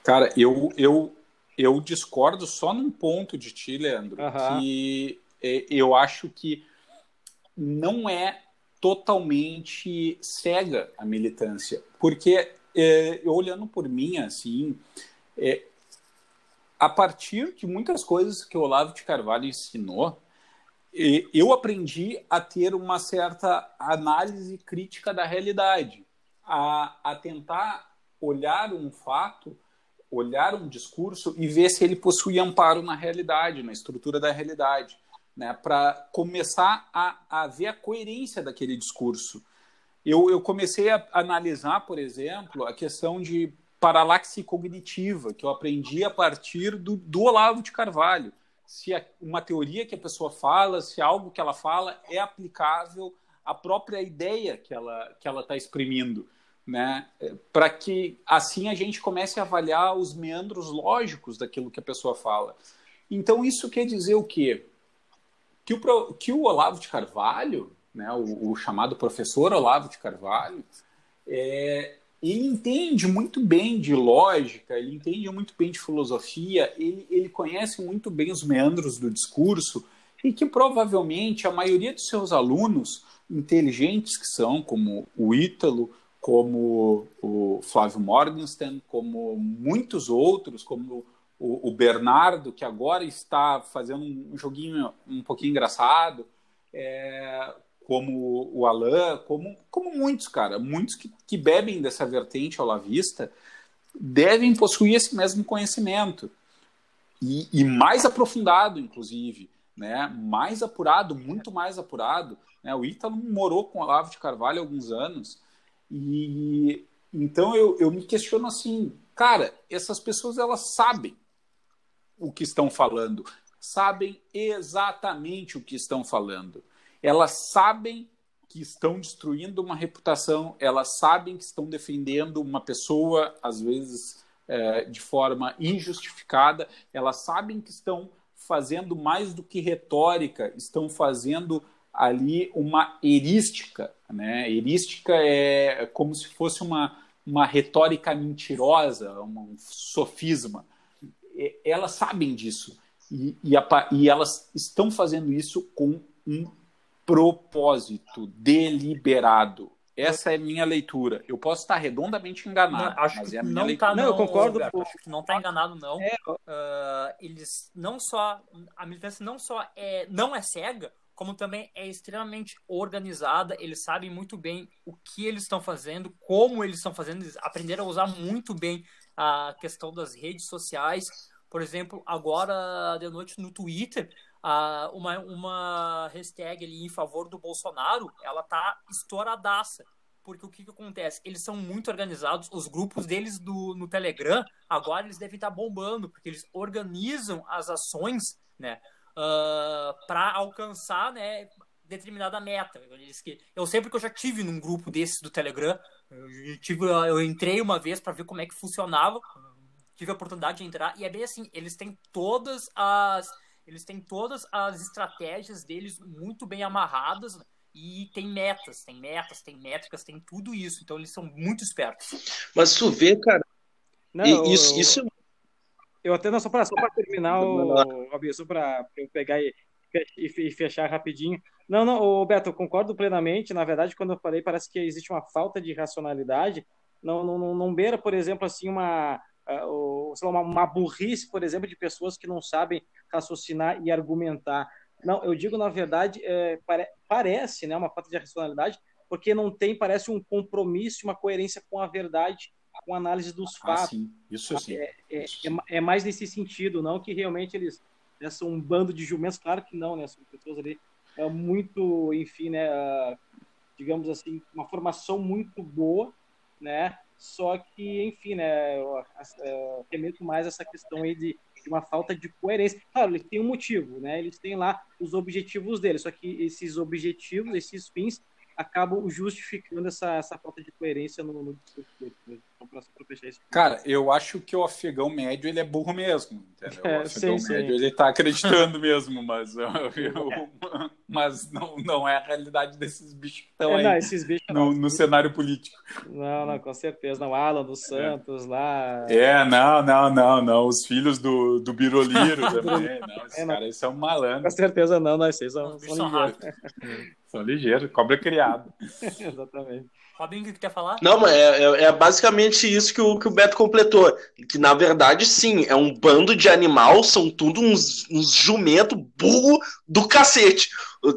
Cara, eu, eu, eu discordo só num ponto de ti, Leandro, que é, eu acho que não é totalmente cega a militância, porque é, olhando por mim assim, é, a partir de muitas coisas que o Olavo de Carvalho ensinou, eu aprendi a ter uma certa análise crítica da realidade, a, a tentar olhar um fato, olhar um discurso e ver se ele possui amparo na realidade, na estrutura da realidade, né, para começar a, a ver a coerência daquele discurso. Eu, eu comecei a analisar, por exemplo, a questão de paralaxe cognitiva, que eu aprendi a partir do, do Olavo de Carvalho. Se uma teoria que a pessoa fala, se algo que ela fala é aplicável à própria ideia que ela que ela está exprimindo, né? Para que assim a gente comece a avaliar os meandros lógicos daquilo que a pessoa fala. Então isso quer dizer o quê? Que o, que o Olavo de Carvalho, né, o, o chamado professor Olavo de Carvalho, é, ele entende muito bem de lógica, ele entende muito bem de filosofia, ele, ele conhece muito bem os meandros do discurso e que provavelmente a maioria dos seus alunos inteligentes que são, como o Ítalo, como o Flávio Morgenstern, como muitos outros, como o, o Bernardo, que agora está fazendo um joguinho um pouquinho engraçado, é, como o Alan, como, como muitos, cara, muitos que, que bebem dessa vertente ao devem possuir esse mesmo conhecimento. E, e mais aprofundado, inclusive, né? mais apurado, muito mais apurado. Né? O Ítalo morou com o Olavo de Carvalho há alguns anos, e então eu, eu me questiono assim, cara, essas pessoas elas sabem o que estão falando, sabem exatamente o que estão falando elas sabem que estão destruindo uma reputação, elas sabem que estão defendendo uma pessoa, às vezes é, de forma injustificada, elas sabem que estão fazendo mais do que retórica, estão fazendo ali uma erística. Né? Erística é como se fosse uma, uma retórica mentirosa, um sofisma. Elas sabem disso. E, e, a, e elas estão fazendo isso com um propósito, deliberado. Essa é minha leitura. Eu posso estar redondamente enganado, não, acho mas é a minha não leitura. Tá, não, eu concordo. Roberto, acho que não está enganado, não. É. Uh, eles não só. A militância não só é, não é cega, como também é extremamente organizada. Eles sabem muito bem o que eles estão fazendo, como eles estão fazendo. Eles aprenderam a usar muito bem a questão das redes sociais. Por exemplo, agora de noite no Twitter, uh, uma, uma hashtag ali em favor do Bolsonaro, ela tá estouradaça. Porque o que, que acontece? Eles são muito organizados, os grupos deles do, no Telegram, agora eles devem estar tá bombando, porque eles organizam as ações, né? Uh, ah, para alcançar, né, determinada meta. Eu sempre que eu já tive num grupo desses do Telegram, eu, tive, eu entrei uma vez para ver como é que funcionava, tive a oportunidade de entrar e é bem assim, eles têm todas as eles têm todas as estratégias deles muito bem amarradas e tem metas, tem metas, tem métricas, tem tudo isso. Então eles são muito espertos. Mas tu vê, cara. Não, isso, eu, isso... eu até não só para só terminar o Rob, só para eu pegar e, e, fechar rapidinho. Não, não, o Beto, eu concordo plenamente. Na verdade, quando eu falei, parece que existe uma falta de racionalidade. Não, não, não, não beira, por exemplo, assim, uma, uh, uma, uma burrice, por exemplo, de pessoas que não sabem raciocinar e argumentar. Não, eu digo, na verdade, é, pare, parece né, uma falta de racionalidade, porque não tem, parece, um compromisso, uma coerência com a verdade, com a análise dos fatos. Ah, sim. Isso sim. É, é, Isso sim. é, é mais nesse sentido, não que realmente eles né, são um bando de jumentos, claro que não, né? São pessoas ali é, muito, enfim, né? digamos assim, uma formação muito boa, né? Só que, enfim, né, eu, eu mais essa questão aí de, de, uma falta de coerência. Claro, eles têm um motivo, né? Eles têm lá os objetivos deles, só que esses objetivos, esses fins, acabam justificando essa, essa falta de coerência no, no discurso deles. Cara, eu acho que o afegão médio ele é burro mesmo, entendeu? É, o afegão sim, médio sim. ele tá acreditando mesmo, mas eu, <laughs> eu, mas não, não é a realidade desses bichos que estão É, aí não, esses bichos no, não. no cenário político. Não, não, com certeza. Não, Alan dos Santos lá. É, não, não, não, não. Os filhos do, do Biroliro <laughs> também. Não, esses É, não. caras são Com malandros, certeza não, nós seis são, são ligeiros. são ligeiros, cobra criado. <laughs> Exatamente. Robinho, o que quer falar? Não, é, é- é basicamente isso que o, que o Beto completou. Que na verdade, sim, é um bando de animal, são tudo uns, uns jumento burro do cacete.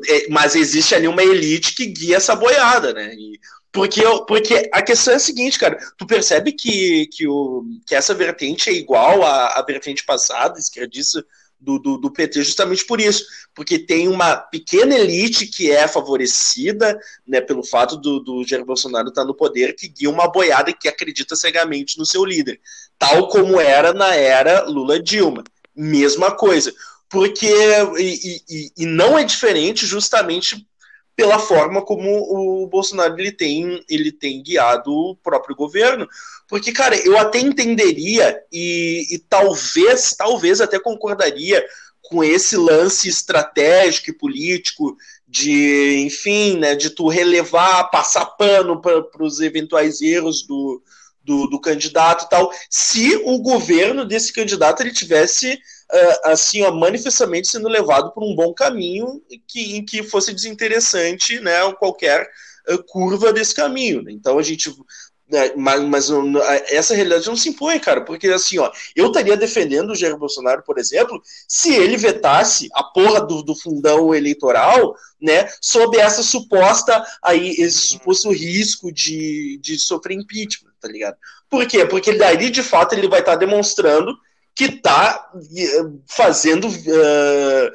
É, mas existe ali uma elite que guia essa boiada, né? E- porque, porque a questão é a seguinte, cara, tu percebe que, que, o, que essa vertente é igual à, à vertente passada, esquerdista, do, do, do PT, justamente por isso. Porque tem uma pequena elite que é favorecida né, pelo fato do, do Jair Bolsonaro estar no poder, que guia uma boiada que acredita cegamente no seu líder. Tal como era na era Lula-Dilma. Mesma coisa. Porque. E, e- e não é diferente justamente pela forma como o Bolsonaro ele tem, ele tem guiado o próprio governo. Porque, cara, eu até entenderia e, e talvez, talvez até concordaria com esse lance estratégico e político de, enfim, né, de tu relevar, passar pano para os eventuais erros do, do, do candidato e tal, se o governo desse candidato ele tivesse assim, ó, manifestamente sendo levado por um bom caminho que, em que fosse desinteressante, né, qualquer ah, curva desse caminho. né? Então a gente né, mas, mas não- essa realidade não se impõe, cara, porque assim, ó, eu estaria defendendo o Jair Bolsonaro, por exemplo, se ele vetasse a porra do, do fundão eleitoral, né, sob essa suposta aí, esse suposto risco de, de sofrer impeachment, tá ligado? Por quê? Porque daí, de fato, ele vai estar demonstrando que tá eh, fazendo, eh,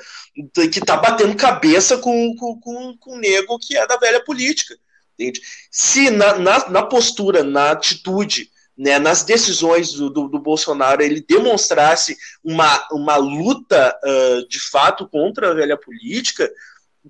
que tá batendo cabeça com, com, com, com o nego que é da velha política, entende? Se na, na, na postura, na atitude, né, nas decisões do, do, do Bolsonaro ele demonstrasse uma, uma luta ah, de fato contra a velha política,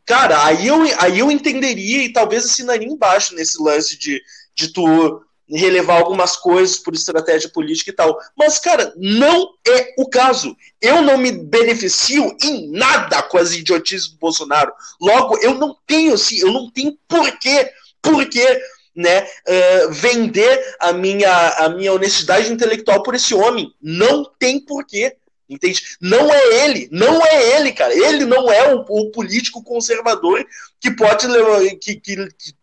cara, aí eu, aí eu entenderia e talvez assinaria embaixo nesse lance de, de tu relevar algumas coisas por estratégia política e tal. Mas, cara, não é o caso. Eu não me beneficio em nada com as idiotices do Bolsonaro. Logo, eu não tenho, assim, eu não tenho porquê, porquê, né, eh, vender a minha, a minha honestidade intelectual por esse homem. Não tem porquê. Entende? Não é ele, não é ele, cara. Ele não é o, o político conservador que pode levar, que, que, que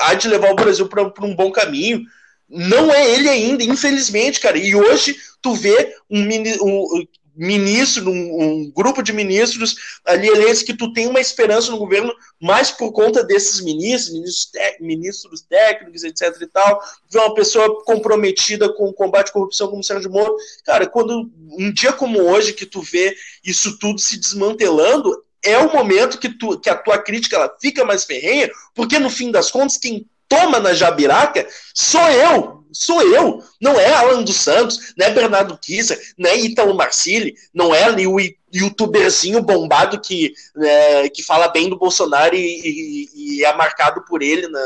há de levar o Brasil para um bom caminho. Não é ele ainda, infelizmente, cara. E hoje tu vê um, mini, um ministro, um, um, grupo de ministros ali eleitos que tu tem uma esperança no governo, mais por conta desses ministros, ministros, ministros técnicos, etc e tal. Vê uma pessoa comprometida com o combate à corrupção como Sérgio Moro. Cara, quando um dia como hoje que tu vê isso tudo se desmantelando, é o momento que, tu, que a tua crítica ela fica mais ferrenha, porque no fim das contas, quem toma na jabiraca sou eu, sou eu, não é Alan dos Santos, não é Bernardo Kisser, não é Ítalo Marcilli, não é ali o youtuberzinho bombado que, né, que fala bem do Bolsonaro e, e, e é marcado por ele na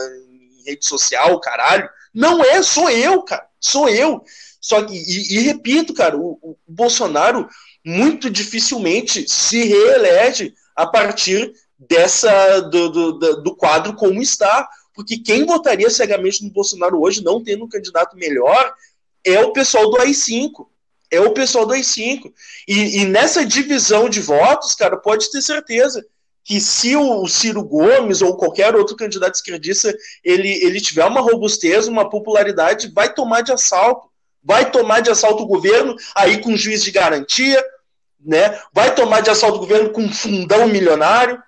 em rede social, caralho. Não é, sou eu, cara, sou eu. Só que, e, e repito, cara, o, o Bolsonaro muito dificilmente se reelege a partir dessa do, do, do quadro como está porque quem votaria cegamente no Bolsonaro hoje, não tendo um candidato melhor, é o pessoal do AI-5. É o pessoal do AI-5. E, e, nessa divisão de votos, cara, pode ter certeza que se o Ciro Gomes ou qualquer outro candidato esquerdista ele, ele tiver uma robustez, uma popularidade, vai tomar de assalto. Vai tomar de assalto o governo, aí com juiz de garantia, né? Vai tomar de assalto o governo com fundão milionário,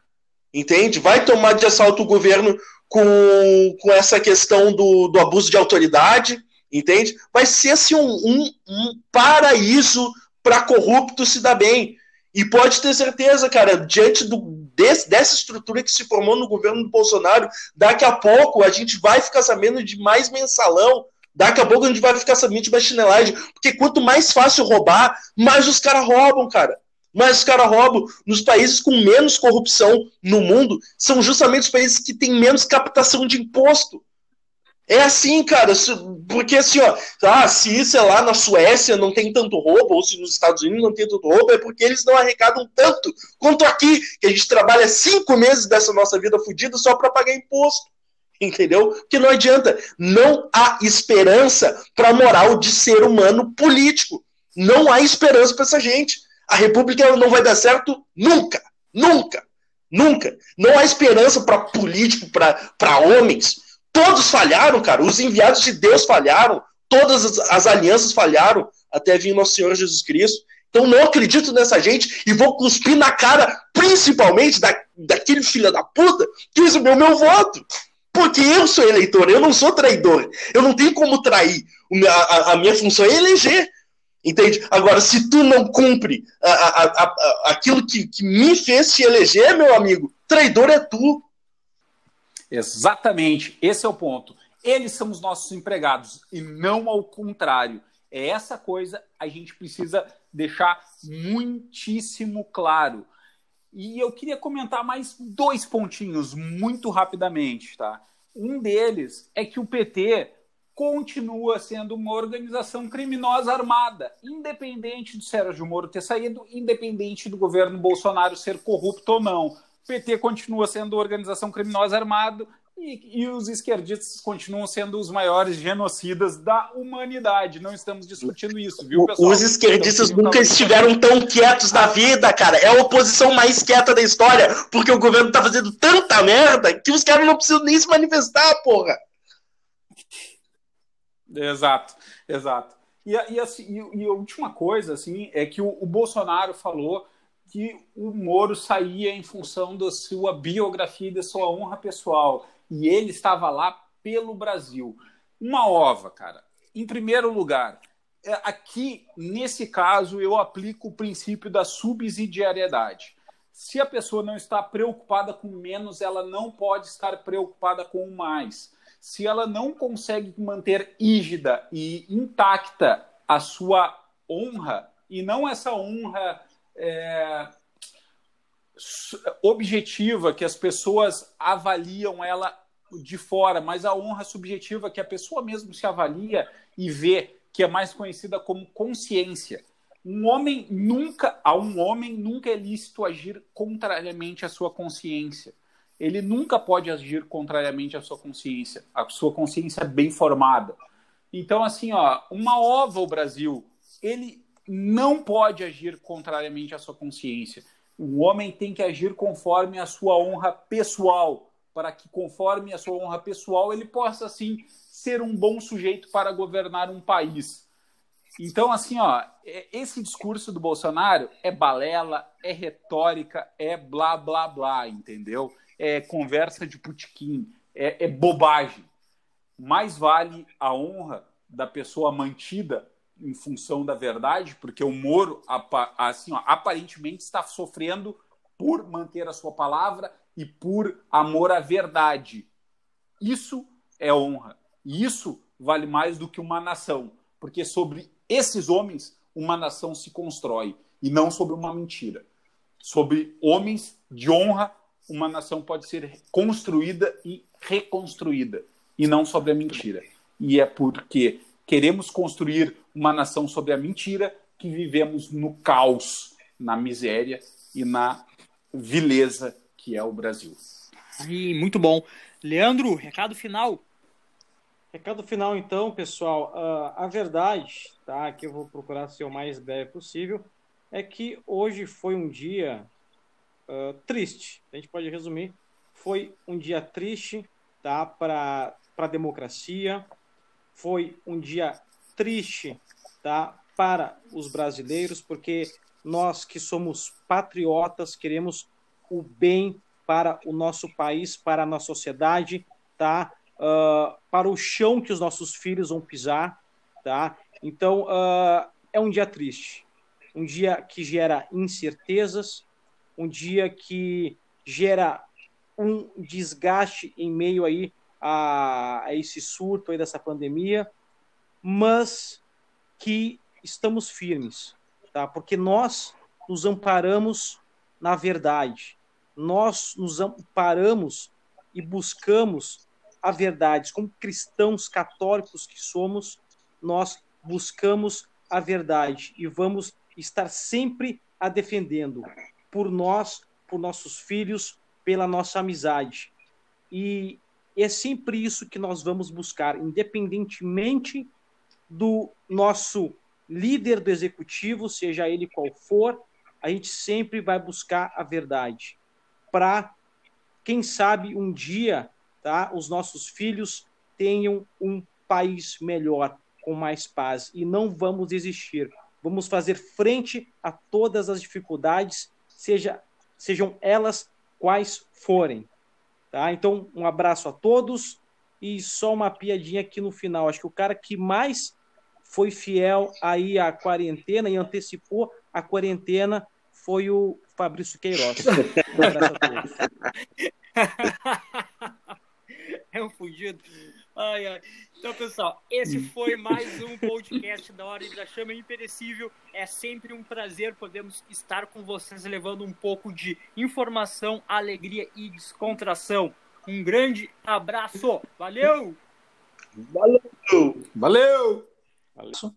entende? Vai tomar de assalto o governo com, com essa questão do, do abuso de autoridade, entende? Vai ser assim um, um, um paraíso para corrupto se dar bem. E pode ter certeza, cara, diante do, desse, dessa estrutura que se formou no governo do Bolsonaro, daqui a pouco a gente vai ficar sabendo de mais mensalão, daqui a pouco a gente vai ficar sabendo de mais chinelagem, porque quanto mais fácil roubar, mais os caras roubam, cara mas os caras roubam. Nos países com menos corrupção no mundo, são justamente os países que têm menos captação de imposto. É assim, cara, porque assim, ó, ah, se, sei lá, na Suécia não tem tanto roubo, ou se nos Estados Unidos não tem tanto roubo, é porque eles não arrecadam tanto quanto aqui, que a gente trabalha cinco meses dessa nossa vida fodida só para pagar imposto. Entendeu? Que não adianta. Não há esperança para a moral de ser humano político. Não há esperança para essa gente. A República não vai dar certo nunca. Nunca. Nunca. Não há esperança para político, para homens. Todos falharam, cara. Os enviados de Deus falharam. Todas as, as alianças falharam até vir nosso Senhor Jesus Cristo. Então não acredito nessa gente e vou cuspir na cara, principalmente da, daquele filho da puta que recebeu meu voto. Porque eu sou eleitor, eu não sou traidor. Eu não tenho como trair. A, a minha função é eleger. Entende? Agora, se tu não cumpre a, a, a, aquilo que, que me fez te eleger, meu amigo, traidor é tu. Exatamente, esse é o ponto. Eles são os nossos empregados e não ao contrário. É essa coisa a gente precisa deixar muitíssimo claro. E eu queria comentar mais dois pontinhos muito rapidamente, tá? Um deles é que o PT continua sendo uma organização criminosa armada, independente do Sérgio Moro ter saído, independente do governo Bolsonaro ser corrupto ou não. O PT continua sendo organização criminosa armada e, e, os esquerdistas continuam sendo os maiores genocidas da humanidade. Não estamos discutindo isso, viu, pessoal? Os esquerdistas então, nunca estiveram tão quietos na vida, cara. É a oposição mais quieta da história, porque o governo tá fazendo tanta merda que os caras não precisam nem se manifestar, porra. Exato, exato. E, e, assim, e, e a última coisa, assim, é que o, o Bolsonaro falou que o Moro saía em função da sua biografia e da sua honra pessoal. E ele estava lá pelo Brasil. Uma ova, cara. Em primeiro lugar, é, aqui, nesse caso, eu aplico o princípio da subsidiariedade. Se a pessoa não está preocupada com menos, ela não pode estar preocupada com mais se ela não consegue manter ígida e intacta a sua honra, e não essa honra é, objetiva que as pessoas avaliam ela de fora, mas a honra subjetiva que a pessoa mesmo se avalia e vê, que é mais conhecida como consciência. Um homem nunca, a um homem nunca é lícito agir contrariamente à sua consciência ele nunca pode agir contrariamente à sua consciência, a sua consciência é bem formada. Então, assim, ó, uma ova o Brasil, ele não pode agir contrariamente à sua consciência. O homem tem que agir conforme a sua honra pessoal, para que, conforme a sua honra pessoal, ele possa, assim, ser um bom sujeito para governar um país. Então, assim, ó, é, esse discurso do Bolsonaro é balela, é retórica, é blá, blá, blá, entendeu? É conversa de putiquim, é, é bobagem. Mais vale a honra da pessoa mantida em função da verdade, porque o Moro, assim, ó, aparentemente está sofrendo por manter a sua palavra e por amor à verdade. Isso é honra. E isso vale mais do que uma nação, porque sobre esses homens uma nação se constrói e não sobre uma mentira. Sobre homens de honra uma nação pode ser construída e reconstruída, e não sobre a mentira. E é porque queremos construir uma nação sobre a mentira que vivemos no caos, na miséria e na vileza que é o Brasil. Aí, muito bom. Leandro, recado final. Recado final, então, pessoal. Uh, a verdade, tá? Que eu vou procurar ser o mais breve possível, é que hoje foi um dia uh, triste. A gente pode resumir. Foi um dia triste tá, para a democracia, foi um dia triste tá, para os brasileiros, porque nós que somos patriotas queremos o bem para o nosso país, para a nossa sociedade, tá? Uh, para o chão que os nossos filhos vão pisar, tá? Então uh, é um dia triste, um dia que gera incertezas, um dia que gera um desgaste em meio aí a, a esse surto aí dessa pandemia, mas que estamos firmes, tá? Porque nós nos amparamos na verdade, nós nos amparamos e buscamos a verdade. Como cristãos católicos que somos, nós buscamos a verdade e vamos estar sempre a defendendo por nós, por nossos filhos, pela nossa amizade. E é sempre isso que nós vamos buscar, independentemente do nosso líder do executivo, seja ele qual for, a gente sempre vai buscar a verdade. Para, quem sabe, um dia tá, os nossos filhos tenham um país melhor, com mais paz. E não vamos desistir. Vamos fazer frente a todas as dificuldades, seja, sejam elas quais forem. Tá? Então, um abraço a todos e só uma piadinha aqui no final. Acho que o cara que mais foi fiel aí à quarentena e antecipou a quarentena foi o Fabrício Queiroz. <laughs> Um abraço a todos. é um fugido. Ai, ai. Então, pessoal, esse foi mais um podcast da Hora da Chama Imperecível. É sempre um prazer podermos estar com vocês, levando um pouco de informação, alegria e descontração. Um grande abraço. Valeu! Valeu! Valeu! Valeu!